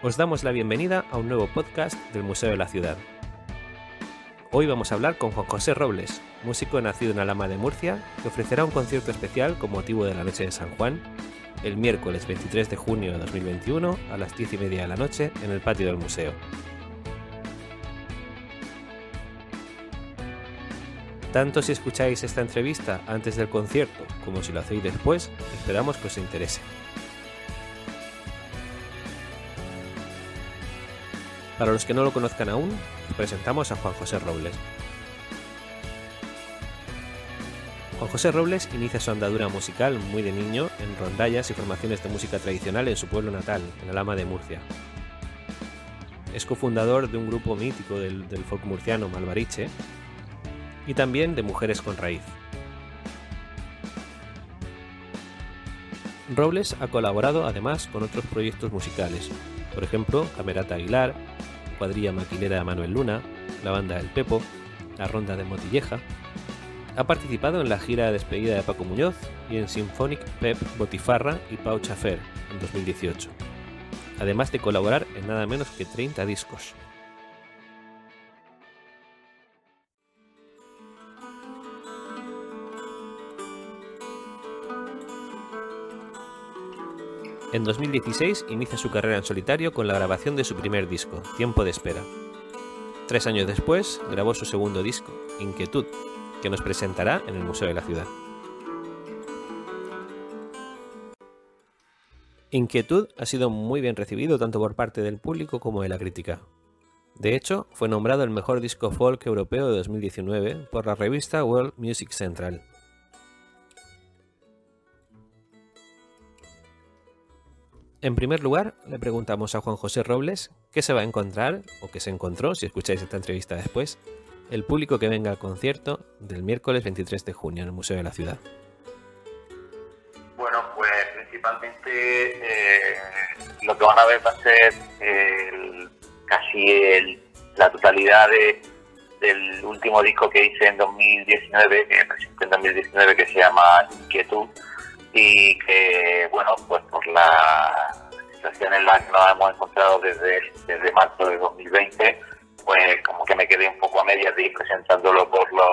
Os damos la bienvenida a un nuevo podcast del Museo de la Ciudad. Hoy vamos a hablar con Juan José Robles, músico nacido en Alama de Murcia, que ofrecerá un concierto especial con motivo de la Noche de San Juan el miércoles 23 de junio de 2021 a las 10 y media de la noche en el patio del museo. Tanto si escucháis esta entrevista antes del concierto como si lo hacéis después, esperamos que os interese. Para los que no lo conozcan aún, os presentamos a Juan José Robles. Juan José Robles inicia su andadura musical muy de niño en rondallas y formaciones de música tradicional en su pueblo natal, en Alama de Murcia. Es cofundador de un grupo mítico del, folk murciano, Malvariche, y también de Mujeres con Raíz. Robles ha colaborado además con otros proyectos musicales, por ejemplo, Camerata Aguilar, Cuadrilla Maquinera Manuel Luna, la banda El Pepo, la Ronda de Motilleja. Ha participado en la gira de despedida de Paco Muñoz y en Symphonic Pep Botifarra y Pau Chafer en 2018, además de colaborar en nada menos que 30 discos. En 2016 inicia su carrera en solitario con la grabación de su primer disco, Tiempo de Espera. Tres años después grabó su segundo disco, Inquietud, que nos presentará en el Museo de la Ciudad. Inquietud ha sido muy bien recibido tanto por parte del público como de la crítica. De hecho, fue nombrado el mejor disco folk europeo de 2019 por la revista World Music Central. En primer lugar, le preguntamos a Juan José Robles qué se va a encontrar, o qué se encontró, si escucháis esta entrevista después, el público que venga al concierto del miércoles 23 de junio en el Museo de la Ciudad. Bueno, pues principalmente eh, lo que van a ver va a ser casi la totalidad del último disco que hice en 2019, que presenté en 2019, que se llama Inquietud y que, bueno, pues por la situación en la que nos hemos encontrado desde, desde marzo de 2020, pues como que me quedé un poco a medias de ir presentándolo por los,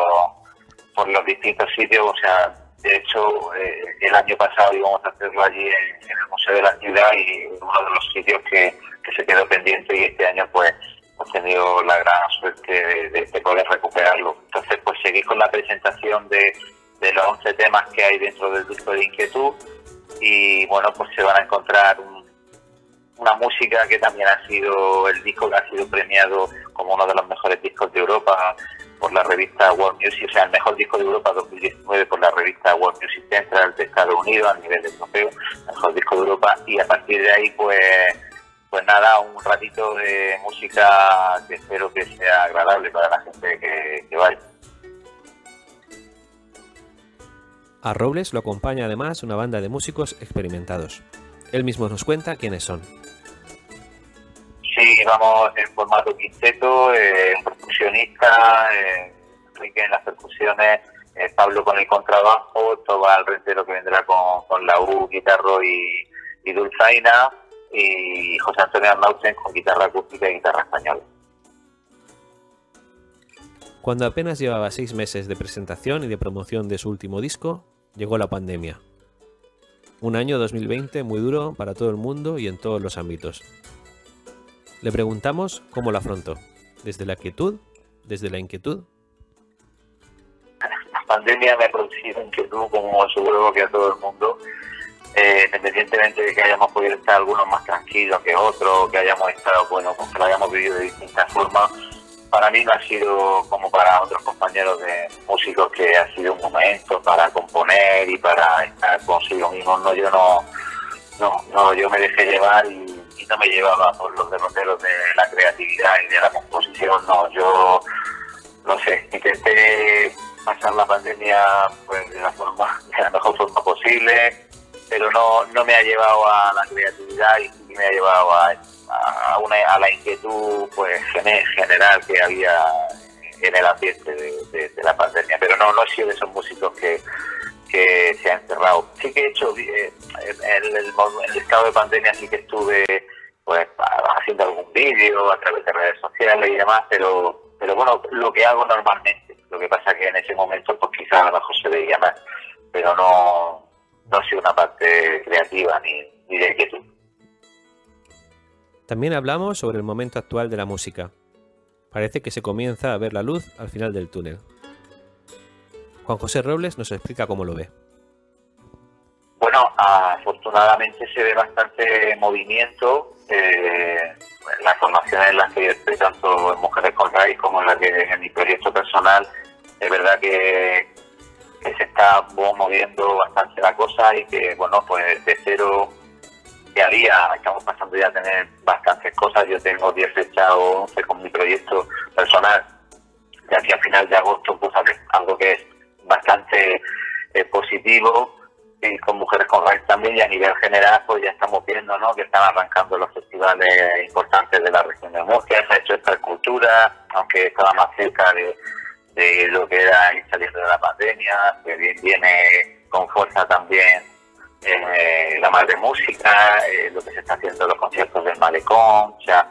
por los distintos sitios, o sea, de hecho, eh, el año pasado íbamos a hacerlo allí en, el Museo de la Ciudad y uno de los sitios que, se quedó pendiente y este año pues hemos tenido la gran suerte de, de, poder recuperarlo. Entonces, pues seguí con la presentación de, de los 11 temas que hay dentro del disco de Inquietud y bueno, pues se van a encontrar una música que también ha sido el disco que ha sido premiado como uno de los mejores discos de Europa por la revista World Music, o sea, el mejor disco de Europa 2019 por la revista World Music Central de Estados Unidos a nivel europeo, mejor disco de Europa y a partir de ahí pues pues nada, un ratito de música que espero que sea agradable para la gente que vaya. A Robles lo acompaña además una banda de músicos experimentados. Él mismo nos cuenta quiénes son. Sí, vamos en formato quinteto, eh, percusionista, eh, Enrique en las percusiones, eh, Pablo con el contrabajo, Tobal Rentero que vendrá con, la U, guitarro y, y dulzaina, y José Antonio Arnautzen con guitarra acústica y guitarra española. Cuando apenas llevaba seis meses de presentación y de promoción de su último disco, llegó la pandemia. Un año 2020 muy duro para todo el mundo y en todos los ámbitos. Le preguntamos cómo la afrontó, desde la quietud, desde la inquietud. La pandemia me ha producido inquietud como seguro que a todo el mundo, eh, independientemente de que hayamos podido estar algunos más tranquilos que otros, que hayamos estado, bueno, pues que lo hayamos vivido de distintas formas para mí no ha sido como para otros compañeros de músicos que ha sido un momento para componer y para estar consigo mismo. No, yo no, no, no yo me dejé llevar y, no me llevaba por los derroteros de la creatividad y de la composición. No, yo no sé, intenté pasar la pandemia pues de la forma, de la mejor forma posible, pero no, no me ha llevado a la creatividad y me ha llevado a a, una, a la inquietud pues general que había en el ambiente de, la pandemia. Pero no, no he sido de esos músicos que, que se han cerrado. Sí que he hecho, eh, en, el, estado de pandemia sí que estuve pues haciendo algún vídeo a través de redes sociales y demás, pero, pero bueno, lo que hago normalmente. Lo que pasa que en ese momento, pues quizás a lo mejor se veía más, pero no, no ha sido una parte creativa ni, ni de inquietud. También hablamos sobre el momento actual de la música. Parece que se comienza a ver la luz al final del túnel. Juan José Robles nos explica cómo lo ve. Bueno, afortunadamente se ve bastante movimiento. Eh, en las formaciones en las que yo estoy, tanto en Mujeres con Raíz como en, la que, en mi proyecto personal, es verdad que, se está moviendo bastante la cosa y que, bueno, pues de cero día a día estamos pasando ya a tener bastantes cosas. Yo tengo 10 fechas o 11 con mi proyecto personal. De aquí a final de agosto, pues algo que es bastante eh, positivo y con Mujeres con Raíz también y a nivel general pues ya estamos viendo ¿no? que están arrancando los festivales importantes de la región de Murcia, se ha hecho esta cultura, aunque estaba más cerca de, de lo que era ir saliendo de la pandemia, que viene con fuerza también eh, la madre música, eh, lo que se está haciendo los conciertos del malecón, o ya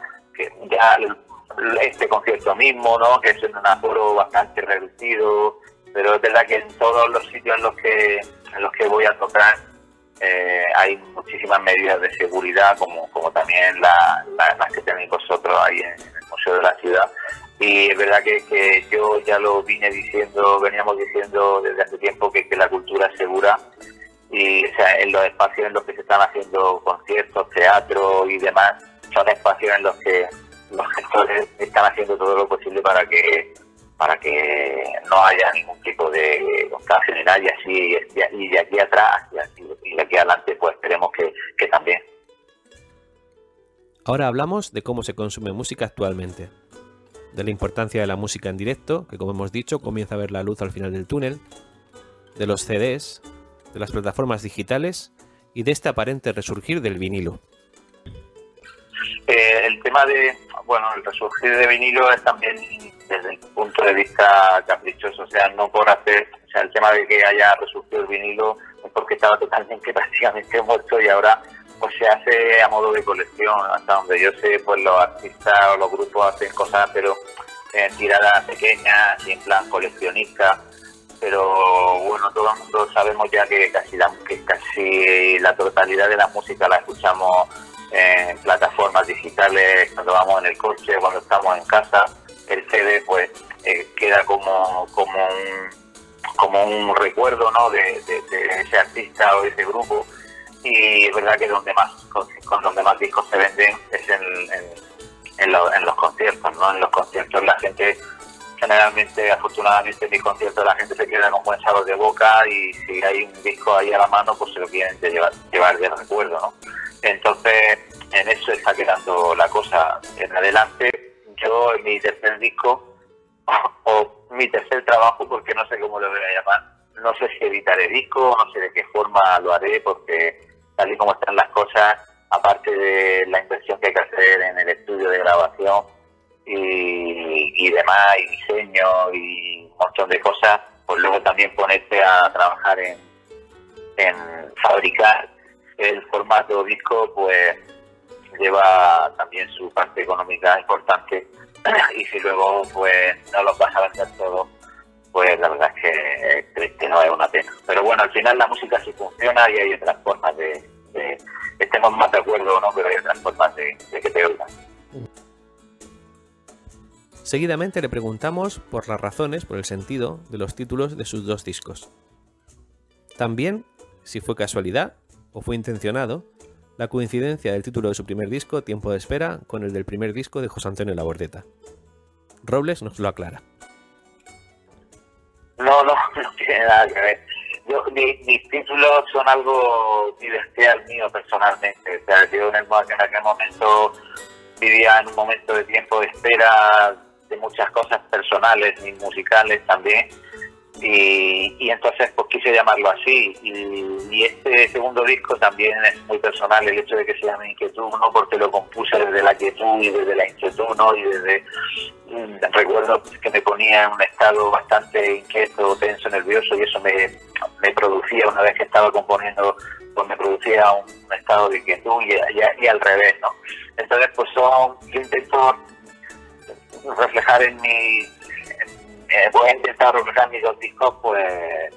este concierto mismo, ¿no? que es en un aforo bastante reducido, pero es verdad que en todos los sitios en los que en los que voy a tocar eh, hay muchísimas medidas de seguridad como, como también las que tenéis vosotros ahí en, el Museo de la Ciudad y es verdad que, que, yo ya lo vine diciendo, veníamos diciendo desde hace tiempo que, que la cultura es segura y o sea, en los espacios en los que se están haciendo conciertos, teatro y demás, son espacios en los que los gestores están haciendo todo lo posible para que para que no haya ningún tipo de contagio ni nada y así y de aquí atrás y de aquí adelante pues esperemos que, que también. Ahora hablamos de cómo se consume música actualmente, de la importancia de la música en directo, que como hemos dicho comienza a ver la luz al final del túnel, de los CDs, de las plataformas digitales y de este aparente resurgir del vinilo. Eh, el tema de, bueno, el resurgir de vinilo es también desde el punto de vista caprichoso, o sea, no por hacer, o sea, el tema de que haya resurgido el vinilo es porque estaba totalmente prácticamente muerto y ahora pues se hace a modo de colección, hasta donde yo sé, pues los artistas o los grupos hacen cosas, pero en tiradas pequeñas y en plan coleccionista, pero bueno, todo el mundo sabemos ya que casi la, que casi la totalidad de la música la escuchamos en plataformas digitales, cuando vamos en el coche, cuando estamos en casa, el CD pues eh, queda como, como, un, como un recuerdo ¿no? de, ese artista o ese grupo y es verdad que donde más con, donde más discos se venden es en, en, los conciertos, ¿no? En los conciertos la gente generalmente, afortunadamente en mis conciertos la gente se queda con buen sabor de boca y si hay un disco ahí a la mano pues se lo quieren llevar, llevar de recuerdo, ¿no? Entonces, en eso está quedando la cosa. En adelante, yo en mi tercer disco, o mi tercer trabajo, porque no sé cómo lo voy a llamar, no sé si editaré disco, no sé de qué forma lo haré, porque tal y como están las cosas, aparte de la inversión que hay que hacer en el estudio de grabación y, y demás, y diseño y un montón de cosas, pues luego también ponerte a trabajar en, en fabricar el formato disco pues lleva también su parte económica importante. Y si luego pues no lo vas a vender todo pues la verdad es que, no es una pena. Pero bueno al final la música sí funciona y hay otras formas de, estemos más de acuerdo o no pero hay otras formas de, de que te oigan Seguidamente le preguntamos por las razones, por el sentido de los títulos de sus dos discos. También, si fue casualidad o fue intencionado, la coincidencia del título de su primer disco, Tiempo de Espera, con el del primer disco de José Antonio Labordeta. Robles nos lo aclara. No, no, no tiene nada que ver. mis títulos son algo divertido mío personalmente. O sea, yo en, el, en aquel momento vivía en un momento de tiempo de espera de muchas cosas personales y musicales también. Y, entonces pues quise llamarlo así. Y, este segundo disco también es muy personal el hecho de que se llame Inquietud no porque lo compuse desde la quietud y desde la inquietud no y desde mm, recuerdo que me ponía en un estado bastante inquieto tenso nervioso y eso me, me producía, una vez que estaba componiendo, pues me producía un, estado de quietud y, al revés, ¿no? Entonces, pues son, yo intento reflejar en mi, eh, voy a intentar reflejar en mis dos discos, pues,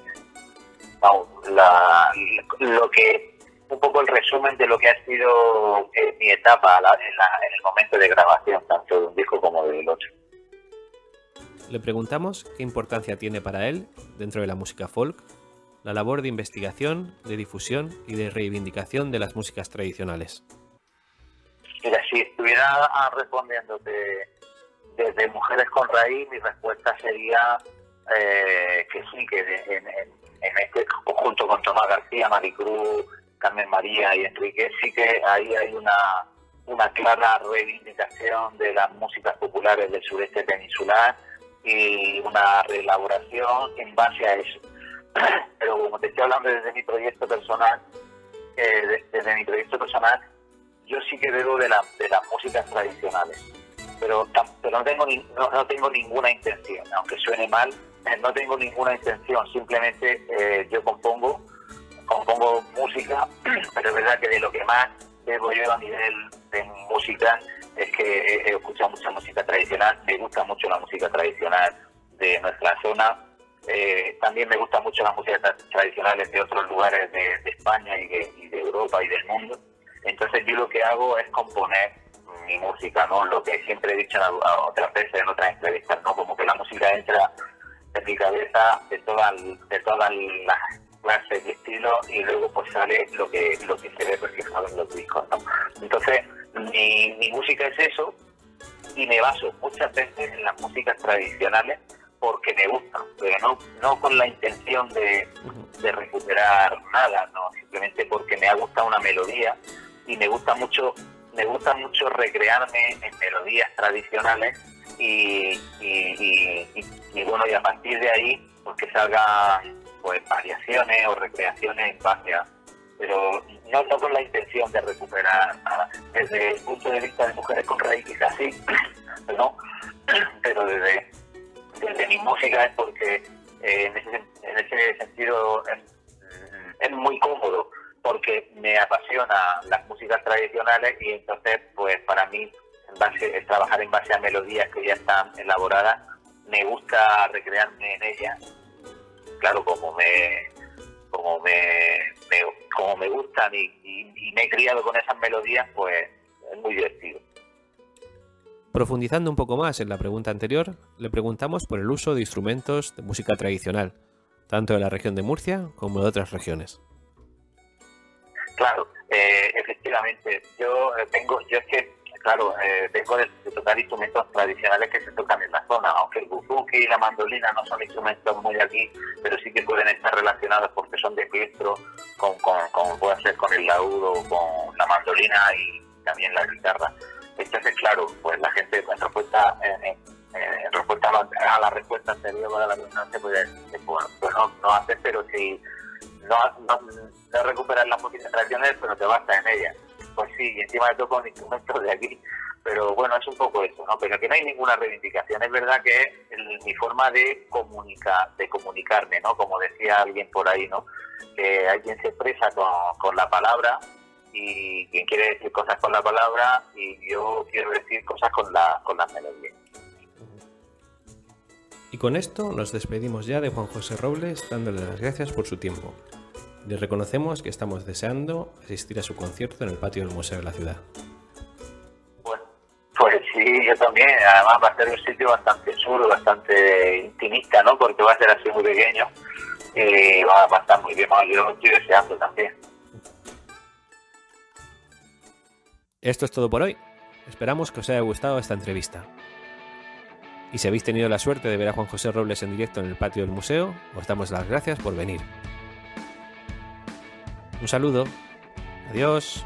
la, lo que un poco el resumen de lo que ha sido eh, mi etapa en, en, el momento de grabación, tanto de un disco como del otro. Le preguntamos qué importancia tiene para él, dentro de la música folk, la labor de investigación, de difusión y de reivindicación de las músicas tradicionales. Mira, si estuviera respondiéndote desde Mujeres con Raíz, mi respuesta sería eh, que sí, que en, este, junto con Tomás García, Maricruz, Carmen María y Enrique, sí que ahí hay una, una clara reivindicación de las músicas populares del sureste peninsular y una reelaboración en base a eso. Pero como te estoy hablando desde mi proyecto personal, eh, desde mi proyecto personal, yo sí que bebo de, la, de las músicas tradicionales, pero, pero no, tengo no, tengo ninguna intención, aunque suene mal, eh, no tengo ninguna intención, simplemente eh, yo compongo, compongo música, pero es verdad que de lo que más bebo yo a nivel de música es que he, escuchado mucha música tradicional, me gusta mucho la música tradicional de nuestra zona, eh, también me gusta mucho la música tradicionales de otros lugares de, España y de, Europa y del mundo. Entonces yo lo que hago es componer mi música, ¿no? Lo que siempre he dicho a, otras veces en otras entrevistas, ¿no? Como que la música entra en mi cabeza de todas de todas las clases y estilos y luego pues sale lo que lo que se ve reflejado en los discos, ¿no? Entonces mi, mi música es eso y me baso muchas veces en las músicas tradicionales porque me gustan, pero no, no con la intención de, de, recuperar nada, no, simplemente porque me ha gustado una melodía y me gusta mucho, me gusta mucho recrearme en melodías tradicionales y, bueno, y a partir de ahí, pues que salgan pues variaciones o recreaciones en base a pero no, con la intención de recuperar nada. Desde el punto de vista de mujeres con raíces así, ¿no? pero desde, mi música es porque eh, en, ese, en, ese, sentido es, muy cómodo me apasiona las músicas tradicionales y entonces pues para mí en base, trabajar en base a melodías que ya están elaboradas me gusta recrearme en ellas claro como me como me, como me gustan y, me he criado con esas melodías, pues es muy divertido. Profundizando un poco más en la pregunta anterior, le preguntamos por el uso de instrumentos de música tradicional, tanto de la región de Murcia como de otras regiones. Claro, eh, efectivamente, yo eh, tengo, yo es que claro, eh, vengo de, tocar instrumentos tradicionales que se tocan en la zona, aunque el buzuki y la mandolina no son instrumentos muy aquí, pero sí que pueden estar relacionados porque son de piestro, con, con, puede ser con el laudo, con la mandolina y también la guitarra. Entonces, claro, pues la gente en respuesta, en, respuesta a la, respuesta anterior a la pregunta decir, bueno, pues no, no haces, pero si no, no, no recuperas las músicas tradicionales, pero te basta en ellas pues sí, y encima toco un instrumento de aquí, pero bueno, es un poco eso, ¿no? Pero que no hay ninguna reivindicación, es verdad que es mi forma de comunicar, de comunicarme, ¿no? Como decía alguien por ahí, ¿no? Que hay se expresa con, la palabra y quien quiere decir cosas con la palabra y yo quiero decir cosas con, la, con las melodías. Y con esto nos despedimos ya de Juan José Robles, dándole las gracias por su tiempo. Le reconocemos que estamos deseando asistir a su concierto en el patio del Museo de la Ciudad. Bueno, pues sí, yo también. Además va a ser un sitio bastante chulo, bastante intimista, ¿no? Porque va a ser así muy pequeño y va, a estar muy bien. Yo lo estoy deseando también. Esto es todo por hoy. Esperamos que os haya gustado esta entrevista. Y si habéis tenido la suerte de ver a Juan José Robles en directo en el patio del museo, os damos las gracias por venir. Un saludo. Adiós.